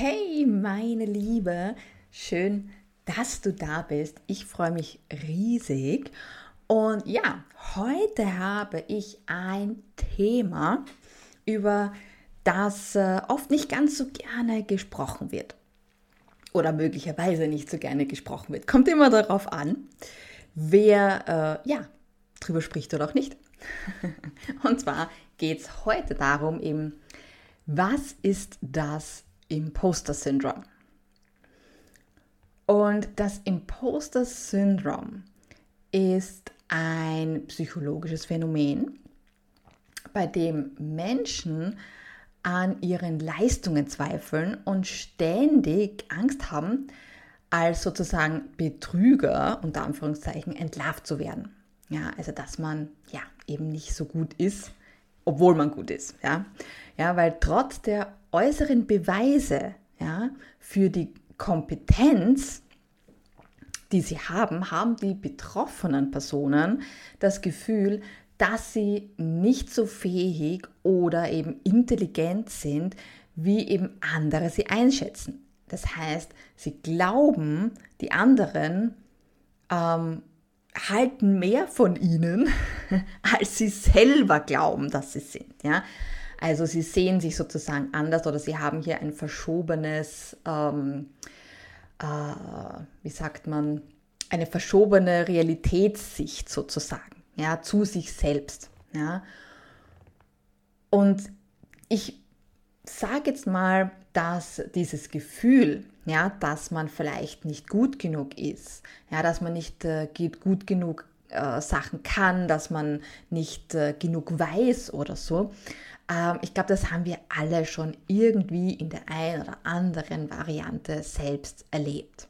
Hey, meine Liebe, schön, dass du da bist. Ich freue mich riesig. Und ja, heute habe ich ein Thema, über das äh, oft nicht ganz so gerne gesprochen wird. Oder möglicherweise nicht so gerne gesprochen wird. Kommt immer darauf an, wer äh, ja, drüber spricht oder auch nicht. Und zwar geht es heute darum, eben, was ist das Imposter-Syndrom. Und das Imposter-Syndrom ist ein psychologisches Phänomen, bei dem Menschen an ihren Leistungen zweifeln und ständig Angst haben, als sozusagen Betrüger, unter Anführungszeichen, entlarvt zu werden. Ja, also dass man ja eben nicht so gut ist, obwohl man gut ist. Ja, ja weil trotz der äußeren Beweise ja, für die Kompetenz, die sie haben, haben die betroffenen Personen das Gefühl, dass sie nicht so fähig oder eben intelligent sind, wie eben andere sie einschätzen. Das heißt, sie glauben, die anderen ähm, halten mehr von ihnen, als sie selber glauben, dass sie sind. Ja? Also sie sehen sich sozusagen anders oder sie haben hier ein verschobenes, ähm, äh, wie sagt man, eine verschobene Realitätssicht sozusagen, ja, zu sich selbst. Ja. Und ich sage jetzt mal, dass dieses Gefühl, ja, dass man vielleicht nicht gut genug ist, ja, dass man nicht äh, gut genug äh, Sachen kann, dass man nicht äh, genug weiß oder so. Ähm, ich glaube, das haben wir alle schon irgendwie in der einen oder anderen Variante selbst erlebt.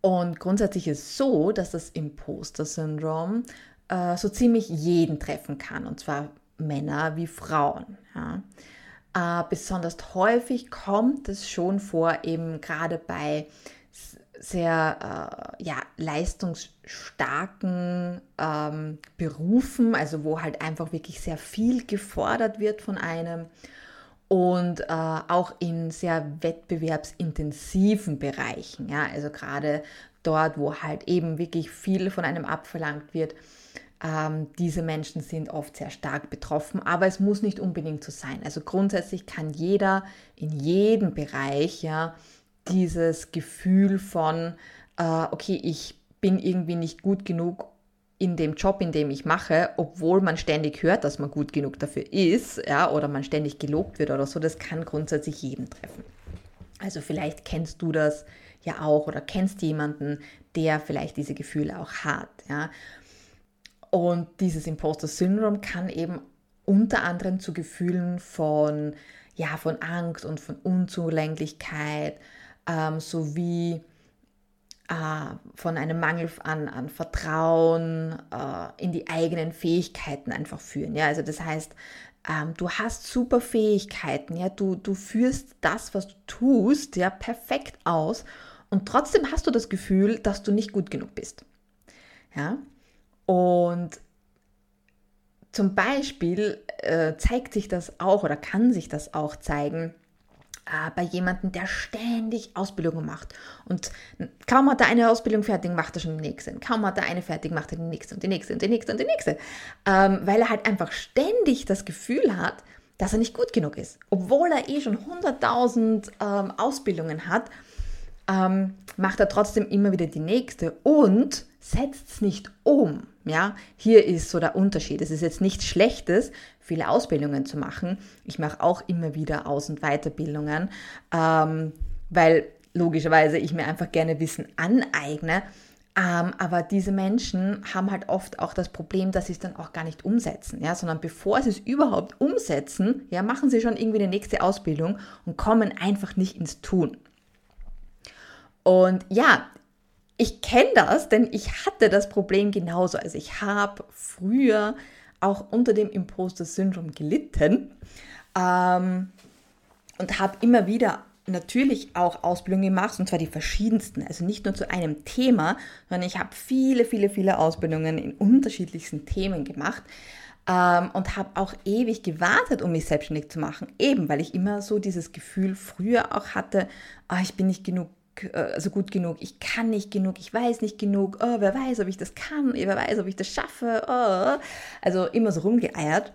Und grundsätzlich ist es so, dass das Imposter-Syndrom äh, so ziemlich jeden treffen kann, und zwar Männer wie Frauen. Ja. Äh, besonders häufig kommt es schon vor, eben gerade bei sehr äh, ja, leistungsstarken ähm, Berufen, also wo halt einfach wirklich sehr viel gefordert wird von einem und äh, auch in sehr wettbewerbsintensiven Bereichen, ja, also gerade dort, wo halt eben wirklich viel von einem abverlangt wird. Ähm, diese Menschen sind oft sehr stark betroffen, aber es muss nicht unbedingt so sein. Also grundsätzlich kann jeder in jedem Bereich ja dieses Gefühl von, äh, okay, ich bin irgendwie nicht gut genug in dem Job, in dem ich mache, obwohl man ständig hört, dass man gut genug dafür ist, ja, oder man ständig gelobt wird oder so, das kann grundsätzlich jeden treffen. Also vielleicht kennst du das ja auch oder kennst jemanden, der vielleicht diese Gefühle auch hat, ja. Und dieses Imposter-Syndrom kann eben unter anderem zu Gefühlen von, ja, von Angst und von Unzulänglichkeit, ähm, sowie äh, von einem Mangel an, an Vertrauen äh, in die eigenen Fähigkeiten einfach führen. Ja, also das heißt, ähm, du hast super Fähigkeiten, ja, du, du führst das, was du tust, ja, perfekt aus und trotzdem hast du das Gefühl, dass du nicht gut genug bist. Ja, und zum Beispiel äh, zeigt sich das auch oder kann sich das auch zeigen, äh, bei jemandem, der ständig Ausbildungen macht. Und kaum hat er eine Ausbildung fertig, macht er schon die nächste. Kaum hat er eine fertig, macht er die nächste und die nächste und die nächste und die nächste. Ähm, weil er halt einfach ständig das Gefühl hat, dass er nicht gut genug ist. Obwohl er eh schon 100.000 ähm, Ausbildungen hat, ähm, macht er trotzdem immer wieder die nächste und setzt es nicht um. Ja, hier ist so der Unterschied. Es ist jetzt nichts Schlechtes, viele Ausbildungen zu machen. Ich mache auch immer wieder Aus- und Weiterbildungen, ähm, weil logischerweise ich mir einfach gerne Wissen aneigne. Ähm, aber diese Menschen haben halt oft auch das Problem, dass sie es dann auch gar nicht umsetzen, ja, sondern bevor sie es überhaupt umsetzen, ja, machen sie schon irgendwie die nächste Ausbildung und kommen einfach nicht ins Tun. Und ja, ich kenne das, denn ich hatte das Problem genauso. Also ich habe früher auch unter dem Imposter-Syndrom gelitten ähm, und habe immer wieder natürlich auch Ausbildungen gemacht, und zwar die verschiedensten. Also nicht nur zu einem Thema, sondern ich habe viele, viele, viele Ausbildungen in unterschiedlichsten Themen gemacht. ähm, und habe auch ewig gewartet, um mich selbstständig zu machen, eben weil ich immer so dieses Gefühl früher auch hatte, oh, ich bin nicht genug also gut genug, ich kann nicht genug, ich weiß nicht genug, oh, wer weiß, ob ich das kann, wer weiß, ob ich das schaffe, oh. also immer so rumgeeiert.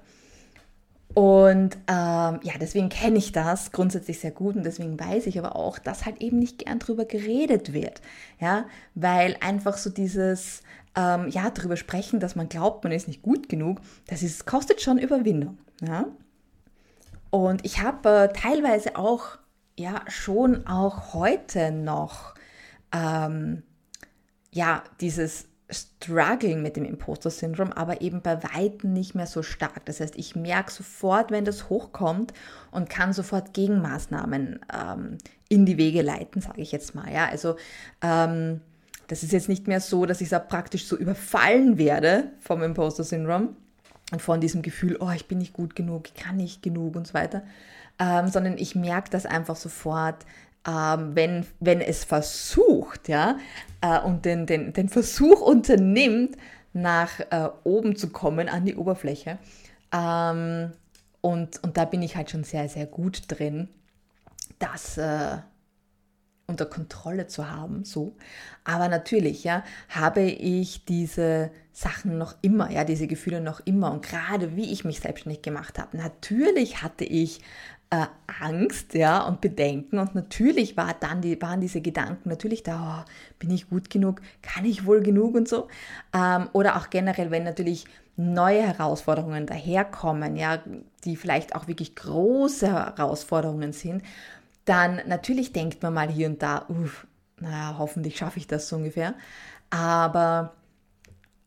Und ähm, ja, deswegen kenne ich das grundsätzlich sehr gut und deswegen weiß ich aber auch, dass halt eben nicht gern drüber geredet wird. Ja, weil einfach so dieses, ähm, ja, drüber sprechen, dass man glaubt, man ist nicht gut genug, das ist, kostet schon Überwindung. Ja. Und ich habe äh, teilweise auch, ja, schon auch heute noch, ähm, ja, dieses struggling mit dem Imposter-Syndrom, aber eben bei Weitem nicht mehr so stark. Das heißt, ich merke sofort, wenn das hochkommt und kann sofort Gegenmaßnahmen ähm, in die Wege leiten, sage ich jetzt mal. Ja, also ähm, das ist jetzt nicht mehr so, dass ich da praktisch so überfallen werde vom Imposter-Syndrom und von diesem Gefühl, oh, ich bin nicht gut genug, ich kann nicht genug und so weiter, ähm, sondern ich merke das einfach sofort, ähm, wenn, wenn es versucht, ja, äh, und den, den, den Versuch unternimmt, nach äh, oben zu kommen, an die Oberfläche. Ähm, und, und da bin ich halt schon sehr, sehr gut drin, das äh, unter Kontrolle zu haben, so. Aber natürlich, ja, habe ich diese Sachen noch immer, ja, diese Gefühle noch immer. Und gerade wie ich mich selbstständig gemacht habe, natürlich hatte ich äh, Angst ja, und Bedenken. Und natürlich war dann die, waren diese Gedanken natürlich da, oh, bin ich gut genug, kann ich wohl genug und so. Ähm, oder auch generell, wenn natürlich neue Herausforderungen daherkommen, ja, die vielleicht auch wirklich große Herausforderungen sind, dann natürlich denkt man mal hier und da, uff, naja, hoffentlich schaffe ich das so ungefähr. Aber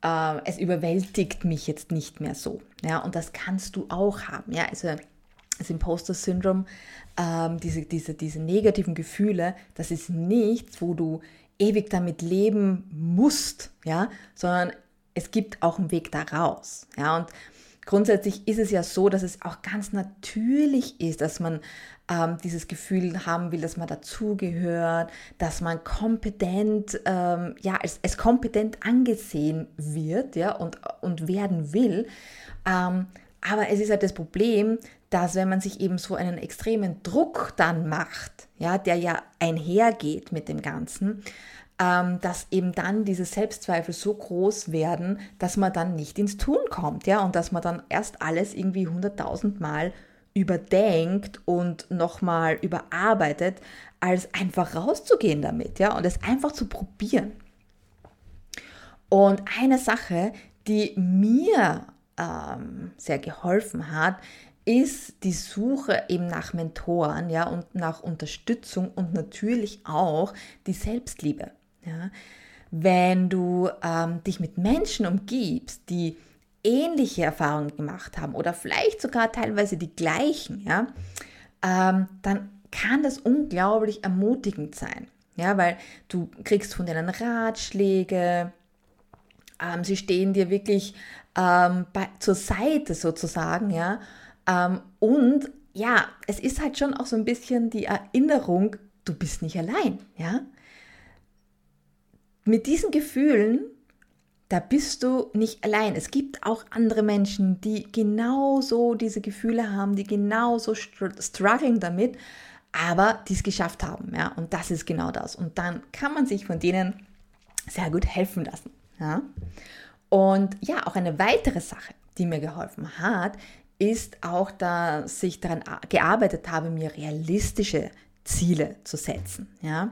äh, es überwältigt mich jetzt nicht mehr so. Ja, und das kannst du auch haben. Ja, also das Imposter-Syndrom, ähm, diese, diese, diese negativen Gefühle, das ist nichts, wo du ewig damit leben musst, ja, sondern es gibt auch einen Weg da raus, ja, und grundsätzlich ist es ja so, dass es auch ganz natürlich ist, dass man ähm, dieses Gefühl haben will, dass man dazugehört, dass man kompetent, ähm, ja, als, als kompetent angesehen wird, ja, und, und werden will. Ähm, aber es ist halt das Problem, dass wenn man sich eben so einen extremen Druck dann macht, ja, der ja einhergeht mit dem Ganzen, ähm, dass eben dann diese Selbstzweifel so groß werden, dass man dann nicht ins Tun kommt, ja, und dass man dann erst alles irgendwie hunderttausend Mal überdenkt und nochmal überarbeitet, als einfach rauszugehen damit, ja, und es einfach zu probieren. Und eine Sache, die mir ähm, sehr geholfen hat, ist die Suche eben nach Mentoren, ja, und nach Unterstützung und natürlich auch die Selbstliebe. Ja. Wenn du ähm, dich mit Menschen umgibst, die ähnliche Erfahrungen gemacht haben oder vielleicht sogar teilweise die gleichen, ja, ähm, dann kann das unglaublich ermutigend sein. Ja, weil du kriegst von denen Ratschläge, ähm, sie stehen dir wirklich ähm, bei, zur Seite sozusagen, ja. Ähm, und ja, es ist halt schon auch so ein bisschen die Erinnerung, du bist nicht allein, ja. Mit diesen Gefühlen, da bist du nicht allein. Es gibt auch andere Menschen, die genauso diese Gefühle haben, die genauso struggling damit, aber die es geschafft haben, ja. Und das ist genau das. Und dann kann man sich von denen sehr gut helfen lassen, ja. Und ja, auch eine weitere Sache, die mir geholfen hat, ist auch, dass ich daran gearbeitet habe, mir realistische Ziele zu setzen. Ja?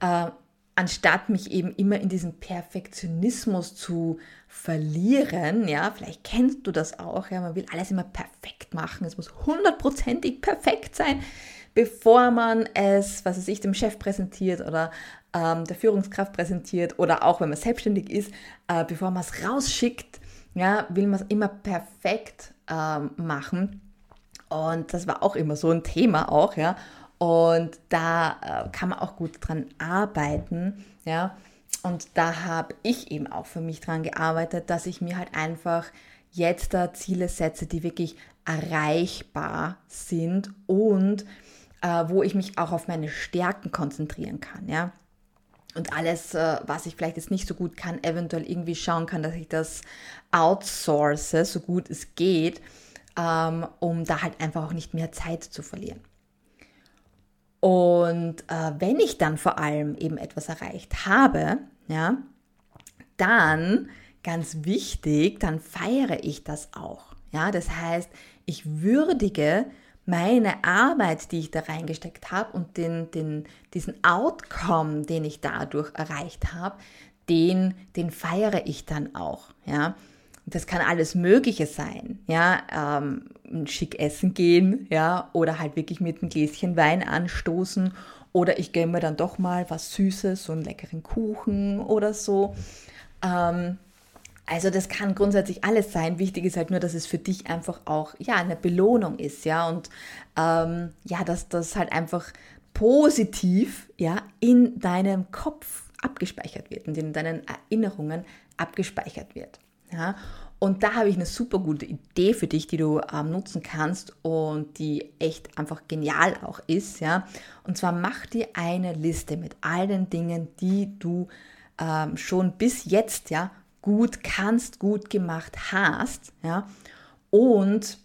Äh, anstatt mich eben immer in diesen Perfektionismus zu verlieren, ja, vielleicht kennst du das auch, ja, man will alles immer perfekt machen, es muss hundertprozentig perfekt sein, bevor man es, was weiß ich, dem Chef präsentiert oder ähm, der Führungskraft präsentiert oder auch wenn man selbstständig ist, äh, bevor man es rausschickt, ja, will man es immer perfekt ähm, machen. Und das war auch immer so ein Thema auch, ja. Und da äh, kann man auch gut dran arbeiten, ja. Und da habe ich eben auch für mich dran gearbeitet, dass ich mir halt einfach jetzt da Ziele setze, die wirklich erreichbar sind und äh, wo ich mich auch auf meine Stärken konzentrieren kann, ja. Und alles, äh, was ich vielleicht jetzt nicht so gut kann, eventuell irgendwie schauen kann, dass ich das outsource, so gut es geht, ähm, um da halt einfach auch nicht mehr Zeit zu verlieren. Und äh, wenn ich dann vor allem eben etwas erreicht habe, ja, dann ganz wichtig, dann feiere ich das auch. Ja, das heißt, ich würdige meine Arbeit, die ich da reingesteckt habe und den, den, diesen Outcome, den ich dadurch erreicht habe, den, den feiere ich dann auch. Ja, das kann alles Mögliche sein, ja, ähm, schick essen gehen, ja, oder halt wirklich mit einem Gläschen Wein anstoßen, oder ich gönne mir dann doch mal was Süßes, so einen leckeren Kuchen oder so. Ähm, also das kann grundsätzlich alles sein. Wichtig ist halt nur, dass es für dich einfach auch ja eine Belohnung ist, ja und ähm, ja, dass das halt einfach positiv ja in deinem Kopf abgespeichert wird und in deinen Erinnerungen abgespeichert wird. Ja? Und da habe ich eine super gute Idee für dich, die du ähm, nutzen kannst und die echt einfach genial auch ist. Ja? Und zwar mach dir eine Liste mit all den Dingen, die du ähm, schon bis jetzt ja gut kannst, gut gemacht hast. Ja? Und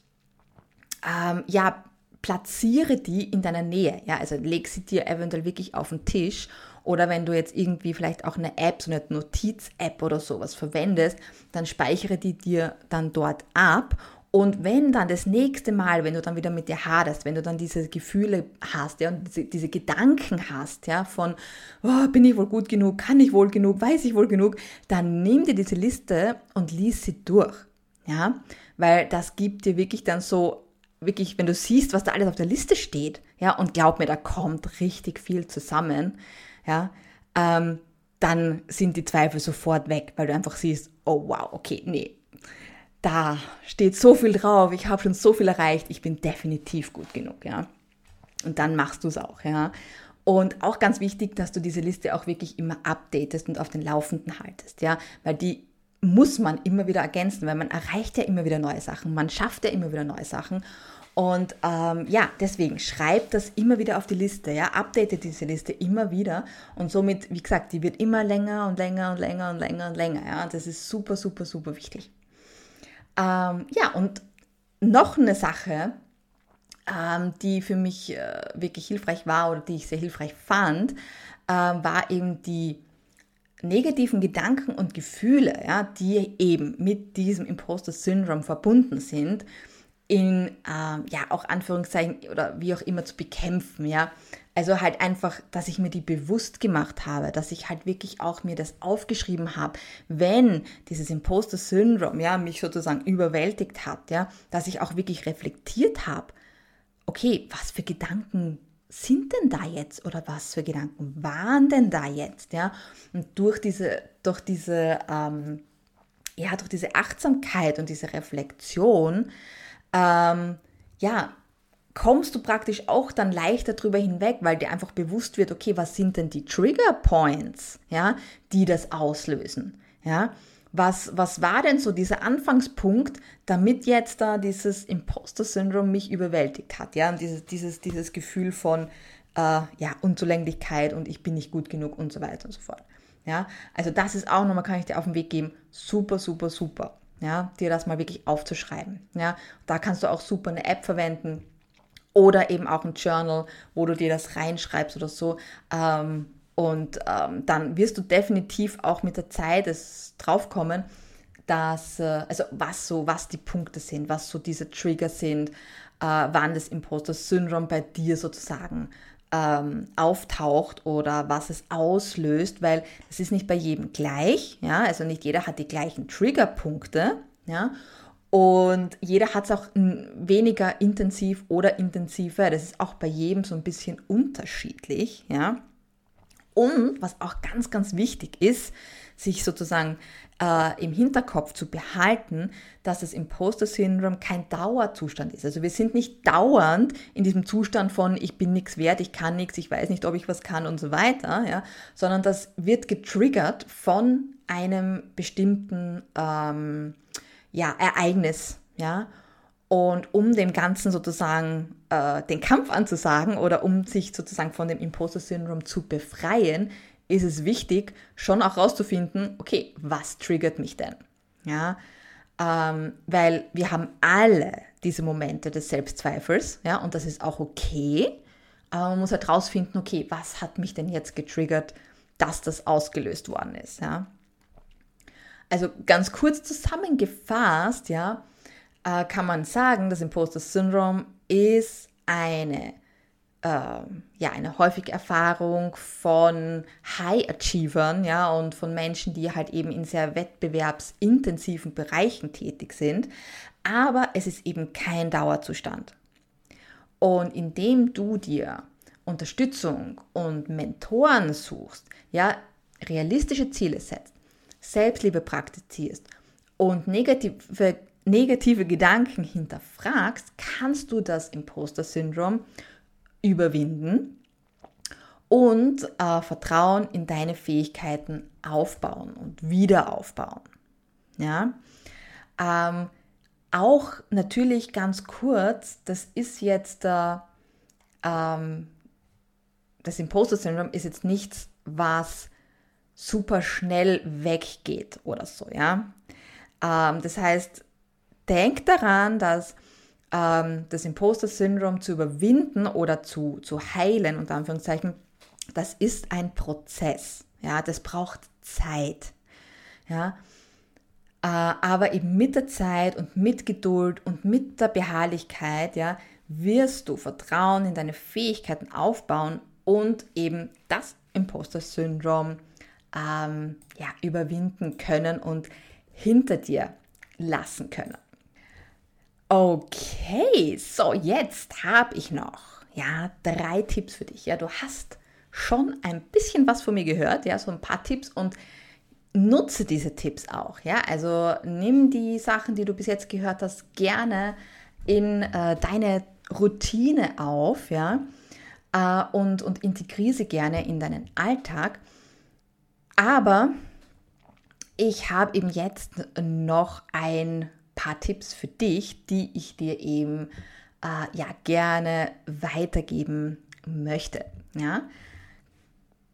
ähm, ja, platziere die in deiner Nähe. Ja? Also leg sie dir eventuell wirklich auf den Tisch oder wenn du jetzt irgendwie vielleicht auch eine App, so eine Notiz-App oder sowas verwendest, dann speichere die dir dann dort ab. Und wenn dann das nächste Mal, wenn du dann wieder mit dir haderst, wenn du dann diese Gefühle hast, ja, und diese, diese Gedanken hast, ja, von, oh, bin ich wohl gut genug, kann ich wohl genug, weiß ich wohl genug, dann nimm dir diese Liste und lies sie durch, ja, weil das gibt dir wirklich dann so wirklich, wenn du siehst, was da alles auf der Liste steht, ja, und glaub mir, da kommt richtig viel zusammen, ja, ähm, dann sind die Zweifel sofort weg, weil du einfach siehst, oh wow, okay, nee, da steht so viel drauf, ich habe schon so viel erreicht, ich bin definitiv gut genug, ja. Und dann machst du es auch, ja. Und auch ganz wichtig, dass du diese Liste auch wirklich immer updatest und auf den Laufenden haltest, ja, weil die muss man immer wieder ergänzen, weil man erreicht ja immer wieder neue Sachen, man schafft ja immer wieder neue Sachen und ähm, ja, deswegen schreib das immer wieder auf die Liste, ja, update diese Liste immer wieder und somit, wie gesagt, die wird immer länger und länger und länger und länger und länger, ja, das ist super, super, super wichtig. Ähm, ja, und noch eine Sache, ähm, die für mich äh, wirklich hilfreich war oder die ich sehr hilfreich fand, äh, war eben die negativen Gedanken und Gefühle, ja, die eben mit diesem Imposter Syndrome verbunden sind in, ähm, ja, auch Anführungszeichen oder wie auch immer zu bekämpfen, ja. Also halt einfach, dass ich mir die bewusst gemacht habe, dass ich halt wirklich auch mir das aufgeschrieben habe, wenn dieses Imposter Syndrome, ja, mich sozusagen überwältigt hat, ja, dass ich auch wirklich reflektiert habe, okay, was für Gedanken sind denn da jetzt oder was für Gedanken waren denn da jetzt, ja? Und durch diese, durch diese, ähm, ja, durch diese Achtsamkeit und diese Reflexion ähm, ja, kommst du praktisch auch dann leichter drüber hinweg, weil dir einfach bewusst wird, okay, was sind denn die Trigger Points, ja, die das auslösen, ja? Was, was war denn so dieser Anfangspunkt, damit jetzt da dieses Imposter-Syndrom mich überwältigt hat, ja, und dieses, dieses, dieses Gefühl von, äh, ja, Unzulänglichkeit und ich bin nicht gut genug und so weiter und so fort, ja? Also das ist auch nochmal, kann ich dir auf den Weg geben, super, super, super ja, dir das mal wirklich aufzuschreiben. Ja, da kannst du auch super eine App verwenden oder eben auch ein Journal, wo du dir das reinschreibst oder so. Ähm, und ähm, dann wirst du definitiv auch mit der Zeit es draufkommen, dass, äh, also was so, was die Punkte sind, was so diese Trigger sind, äh, wann das Imposter-Syndrom bei dir sozusagen ähm, auftaucht oder was es auslöst, weil es ist nicht bei jedem gleich, ja, also nicht jeder hat die gleichen Triggerpunkte, ja, und jeder hat es auch weniger intensiv oder intensiver, das ist auch bei jedem so ein bisschen unterschiedlich, ja. Und was auch ganz, ganz wichtig ist, sich sozusagen äh, im Hinterkopf zu behalten, dass das Imposter-Syndrom kein Dauerzustand ist. Also wir sind nicht dauernd in diesem Zustand von ich bin nichts wert, ich kann nichts, ich weiß nicht, ob ich was kann und so weiter, ja, sondern das wird getriggert von einem bestimmten ähm, ja, Ereignis, ja. Und um dem Ganzen sozusagen äh, den Kampf anzusagen oder um sich sozusagen von dem Imposter-Syndrom zu befreien, ist es wichtig, schon auch rauszufinden, okay, was triggert mich denn? Ja, ähm, weil wir haben alle diese Momente des Selbstzweifels, ja, und das ist auch okay. Aber man muss halt rausfinden, okay, was hat mich denn jetzt getriggert, dass das ausgelöst worden ist, ja. Also ganz kurz zusammengefasst, ja, äh, kann man sagen, das Imposter Syndrome ist eine ja, eine häufige Erfahrung von High Achievern, ja, und von Menschen, die halt eben in sehr wettbewerbsintensiven Bereichen tätig sind. Aber es ist eben kein Dauerzustand. Und indem du dir Unterstützung und Mentoren suchst, ja, realistische Ziele setzt, Selbstliebe praktizierst und negative, negative Gedanken hinterfragst, kannst du das Imposter-Syndrom überwinden und äh, Vertrauen in deine Fähigkeiten aufbauen und wieder aufbauen. Ja? Ähm, auch natürlich ganz kurz, das ist jetzt äh, ähm, das Imposter-Syndrom ist jetzt nichts, was super schnell weggeht oder so, ja. Ähm, das heißt, denk daran, dass ähm, das Imposter-Syndrom zu überwinden oder zu, zu heilen, unter Anführungszeichen, das ist ein Prozess. Ja, das braucht Zeit. Ja, äh, aber eben mit der Zeit und mit Geduld und mit der Beharrlichkeit, ja, wirst du Vertrauen in deine Fähigkeiten aufbauen und eben das Imposter-Syndrom ähm, ja, überwinden können und hinter dir lassen können. Okay, so jetzt habe ich noch ja drei Tipps für dich. Ja, du hast schon ein bisschen was von mir gehört, ja, so ein paar Tipps und nutze diese Tipps auch. Ja, also nimm die Sachen, die du bis jetzt gehört hast, gerne in äh, deine Routine auf, ja, äh, und, und integriere sie gerne in deinen Alltag. Aber ich habe eben jetzt noch ein paar Tipps für dich, die ich dir eben äh, ja gerne weitergeben möchte. Ja?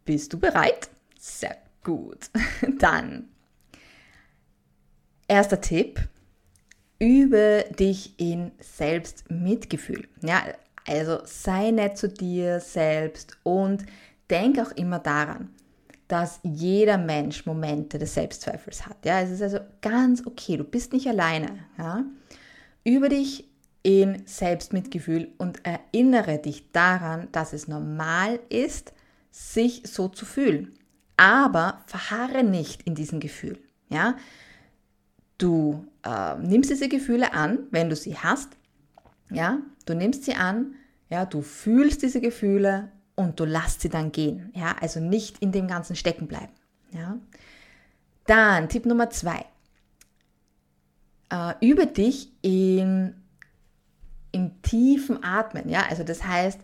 Bist du bereit? Sehr gut. Dann erster Tipp: Übe dich in Selbstmitgefühl. Ja, also sei nett zu dir selbst und denk auch immer daran, dass jeder Mensch Momente des Selbstzweifels hat. Ja, es ist also ganz okay, du bist nicht alleine. Ja? Über dich in Selbstmitgefühl und erinnere dich daran, dass es normal ist, sich so zu fühlen. Aber verharre nicht in diesem Gefühl. Ja? Du äh, nimmst diese Gefühle an, wenn du sie hast. Ja? Du nimmst sie an, ja? du fühlst diese Gefühle und du lässt sie dann gehen. Ja, also nicht in dem Ganzen stecken bleiben. Ja. Dann Tipp Nummer zwei. Äh, übe dich in, in tiefen Atmen. Ja, also das heißt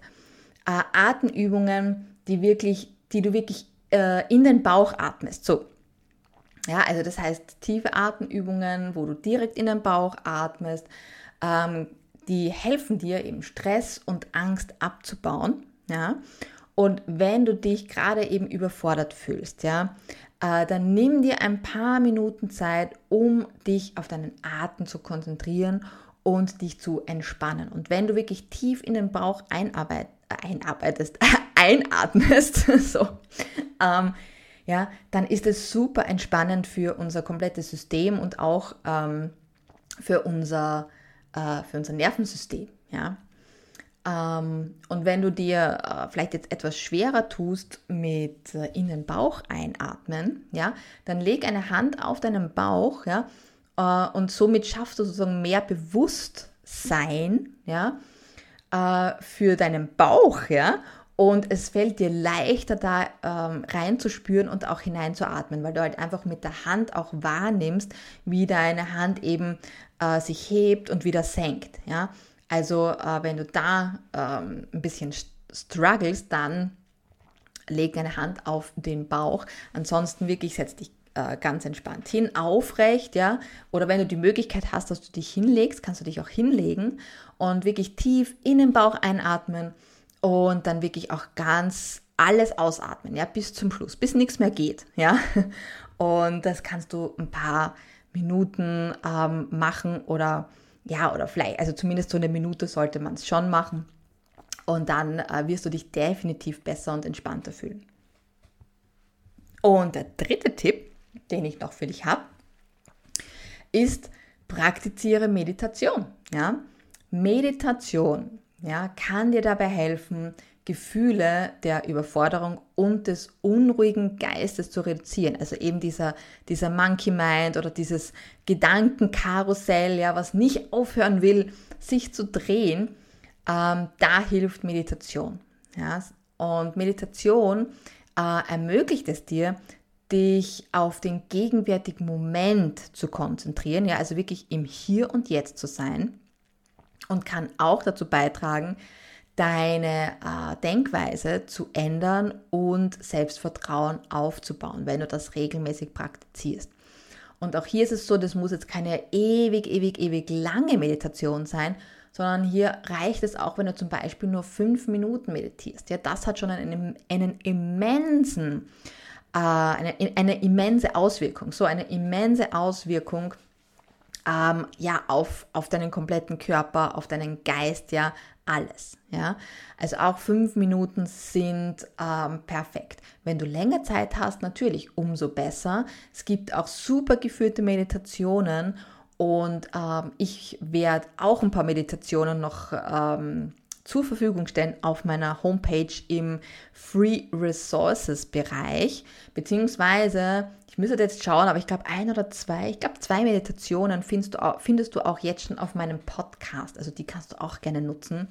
äh, Atemübungen, die wirklich, die du wirklich äh, in den Bauch atmest. So. Ja, also das heißt tiefe Atemübungen, wo du direkt in den Bauch atmest, ähm, die helfen dir eben Stress und Angst abzubauen. Ja? Und wenn du dich gerade eben überfordert fühlst, ja, äh, dann nimm dir ein paar Minuten Zeit, um dich auf deinen Atem zu konzentrieren und dich zu entspannen. Und wenn du wirklich tief in den Bauch einarbeit, einarbeitest, einatmest, so, ähm, ja, dann ist es super entspannend für unser komplettes System und auch ähm, für, unser, äh, für unser Nervensystem. Ja. Ähm, und wenn du dir äh, vielleicht jetzt etwas schwerer tust mit äh, in den Bauch einatmen, ja, dann leg eine Hand auf deinen Bauch, ja, äh, und somit schaffst du sozusagen mehr Bewusstsein, ja, für deinen Bauch, ja, und es fällt dir leichter, da ähm, reinzuspüren und auch hineinzuatmen, weil du halt einfach mit der Hand auch wahrnimmst, wie deine Hand eben äh, sich hebt und wieder senkt. Ja? Also äh, wenn du da ähm, ein bisschen struggles, dann leg deine Hand auf den Bauch. Ansonsten wirklich setz dich äh, ganz entspannt hin, aufrecht, ja. Oder wenn du die Möglichkeit hast, dass du dich hinlegst, kannst du dich auch hinlegen und wirklich tief in den Bauch einatmen und dann wirklich auch ganz alles ausatmen, ja, bis zum Schluss, bis nichts mehr geht, ja. Und das kannst du ein paar Minuten ähm, machen oder ja, oder vielleicht, also zumindest so eine Minute sollte man es schon machen. Und dann äh, wirst du dich definitiv besser und entspannter fühlen. Und der dritte Tipp, den ich noch für dich habe, ist, praktiziere Meditation. Ja? Meditation ja, kann dir dabei helfen, Gefühle der Überforderung und des unruhigen Geistes zu reduzieren. Also eben dieser, dieser Monkey Mind oder dieses Gedankenkarussell, ja, was nicht aufhören will, sich zu drehen, ähm, da hilft Meditation. Ja? Und Meditation äh, ermöglicht es dir, dich auf den gegenwärtigen Moment zu konzentrieren, ja, also wirklich im Hier und Jetzt zu sein und kann auch dazu beitragen, deine äh, Denkweise zu ändern und Selbstvertrauen aufzubauen, wenn du das regelmäßig praktizierst. Und auch hier ist es so, das muss jetzt keine ewig, ewig, ewig lange Meditation sein, sondern hier reicht es auch, wenn du zum Beispiel nur fünf Minuten meditierst. Ja, das hat schon einen, einen immensen, äh, eine, eine immense Auswirkung. So eine immense Auswirkung ähm, ja, auf, auf deinen kompletten Körper, auf deinen Geist, ja, alles. Ja? Also auch fünf Minuten sind ähm, perfekt. Wenn du länger Zeit hast, natürlich umso besser. Es gibt auch super geführte Meditationen und ähm, ich werde auch ein paar Meditationen noch ähm, zur Verfügung stellen auf meiner Homepage im Free Resources Bereich, beziehungsweise ich müsste jetzt schauen, aber ich glaube ein oder zwei, ich glaube zwei Meditationen findest du, auch, findest du auch jetzt schon auf meinem Podcast, also die kannst du auch gerne nutzen.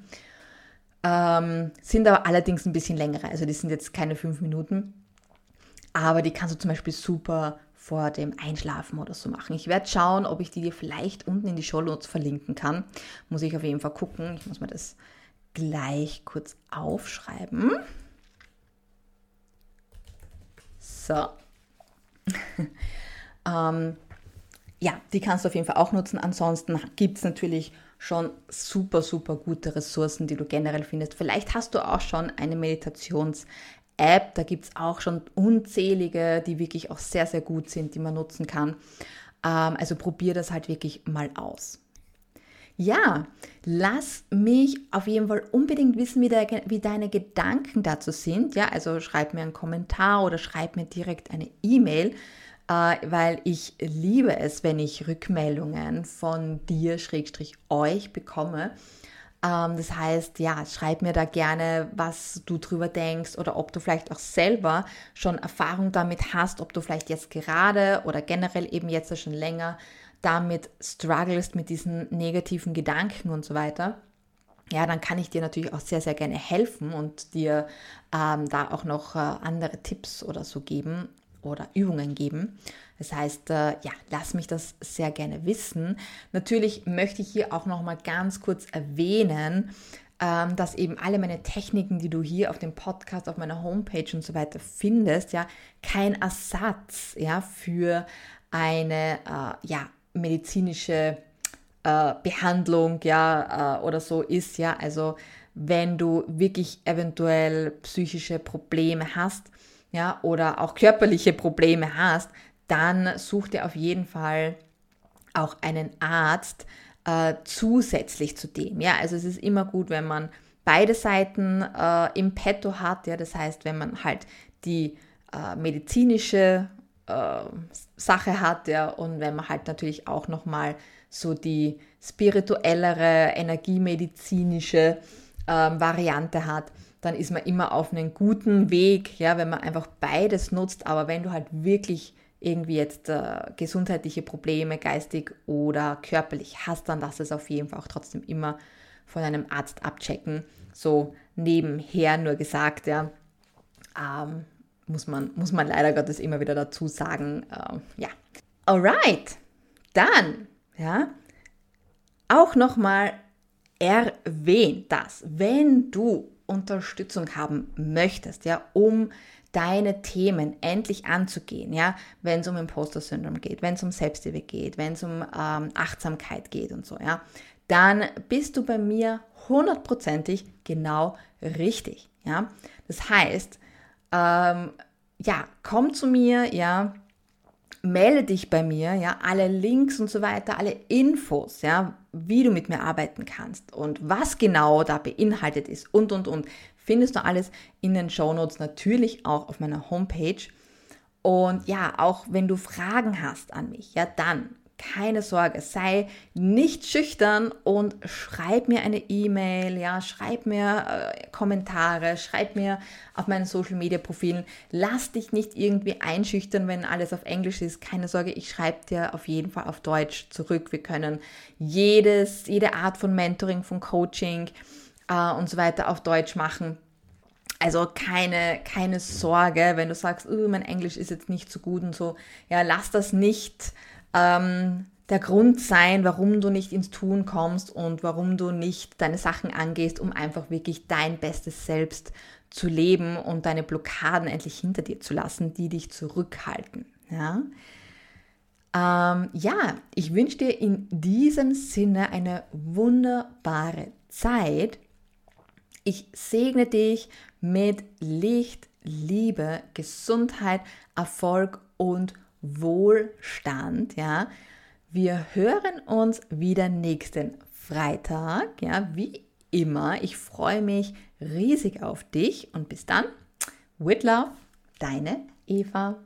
Ähm, sind aber allerdings ein bisschen längere, also die sind jetzt keine fünf Minuten, aber die kannst du zum Beispiel super vor dem Einschlafen oder so machen. Ich werde schauen, ob ich die dir vielleicht unten in die Show Notes verlinken kann. Muss ich auf jeden Fall gucken. Ich muss mir das gleich kurz aufschreiben. So. ähm, ja, die kannst du auf jeden Fall auch nutzen. Ansonsten gibt es natürlich schon super, super gute Ressourcen, die du generell findest. Vielleicht hast du auch schon eine Meditations-App. Da gibt es auch schon unzählige, die wirklich auch sehr, sehr gut sind, die man nutzen kann. Ähm, also probier das halt wirklich mal aus. Ja, lass mich auf jeden Fall unbedingt wissen, wie, de wie, deine Gedanken dazu sind. Ja, also schreib mir einen Kommentar oder schreib mir direkt eine E-Mail, äh, weil ich liebe es, wenn ich Rückmeldungen von dir, Schrägstrich euch bekomme. Ähm, das heißt, ja, schreib mir da gerne, was du drüber denkst oder ob du vielleicht auch selber schon Erfahrung damit hast, ob du vielleicht jetzt gerade oder generell eben jetzt schon länger damit strugglest, mit diesen negativen Gedanken und so weiter, ja, dann kann ich dir natürlich auch sehr, sehr gerne helfen und dir ähm, da auch noch äh, andere Tipps oder so geben oder Übungen geben. Das heißt, äh, ja, lass mich das sehr gerne wissen. Natürlich möchte ich hier auch noch mal ganz kurz erwähnen, ähm, dass eben alle meine Techniken, die du hier auf dem Podcast, auf meiner Homepage und so weiter findest, ja, kein Ersatz, ja, für eine, äh, ja, medizinische äh, Behandlung ja äh, oder so ist ja. Also wenn du wirklich eventuell psychische Probleme hast ja oder auch körperliche Probleme hast dann such dir auf jeden Fall auch einen Arzt äh, zusätzlich zu dem ja. Also es ist immer gut wenn man beide Seiten äh, im Petto hat ja. Das heißt wenn man halt die äh, medizinische Sache hat, ja, und wenn man halt natürlich auch nochmal so die spirituellere, energiemedizinische ähm, Variante hat, dann ist man immer auf einem guten Weg, ja, wenn man einfach beides nutzt. Aber wenn du halt wirklich irgendwie jetzt äh, gesundheitliche Probleme, geistig oder körperlich hast, dann lass es auf jeden Fall auch trotzdem immer von einem Arzt abchecken. So nebenher nur gesagt, ja. Ähm, muss man, muss man leider Gottes immer wieder dazu sagen. Äh, ja. Alright, dann, ja, auch nochmal erwähnt, dass wenn du Unterstützung haben möchtest, ja, um deine Themen endlich anzugehen, ja, wenn es um Imposter-Syndrom geht, wenn es um Selbstliebe geht, wenn es um ähm, Achtsamkeit geht und so, ja, dann bist du bei mir hundertprozentig genau richtig, ja. Das heißt, ähm, ja, komm zu mir, ja, melde dich bei mir, ja, alle Links und so weiter, alle Infos, ja, wie du mit mir arbeiten kannst und was genau da beinhaltet ist und und und, findest du alles in den Show Notes, natürlich auch auf meiner Homepage. Und ja, auch wenn du Fragen hast an mich, ja, dann keine Sorge, sei nicht schüchtern und schreib mir eine E-Mail, ja, schreib mir äh, Kommentare, schreib mir auf meinen Social Media Profilen. Lass dich nicht irgendwie einschüchtern, wenn alles auf Englisch ist. Keine Sorge, ich schreibe dir auf jeden Fall auf Deutsch zurück. Wir können jedes, jede Art von Mentoring, von Coaching äh, und so weiter auf Deutsch machen. Also keine, keine Sorge, wenn du sagst, oh, mein Englisch ist jetzt nicht so gut und so. Ja, lass das nicht ähm, der Grund sein, warum du nicht ins Tun kommst und warum du nicht deine Sachen angehst, um einfach wirklich dein bestes Selbst zu leben und deine Blockaden endlich hinter dir zu lassen, die dich zurückhalten. Ja, ähm, ja ich wünsche dir in diesem Sinne eine wunderbare Zeit. Ich segne dich mit Licht, Liebe, Gesundheit, Erfolg und Wohlstand, ja. Wir hören uns wieder nächsten Freitag, ja, wie immer. Ich freue mich riesig auf dich und bis dann. With love, deine Eva.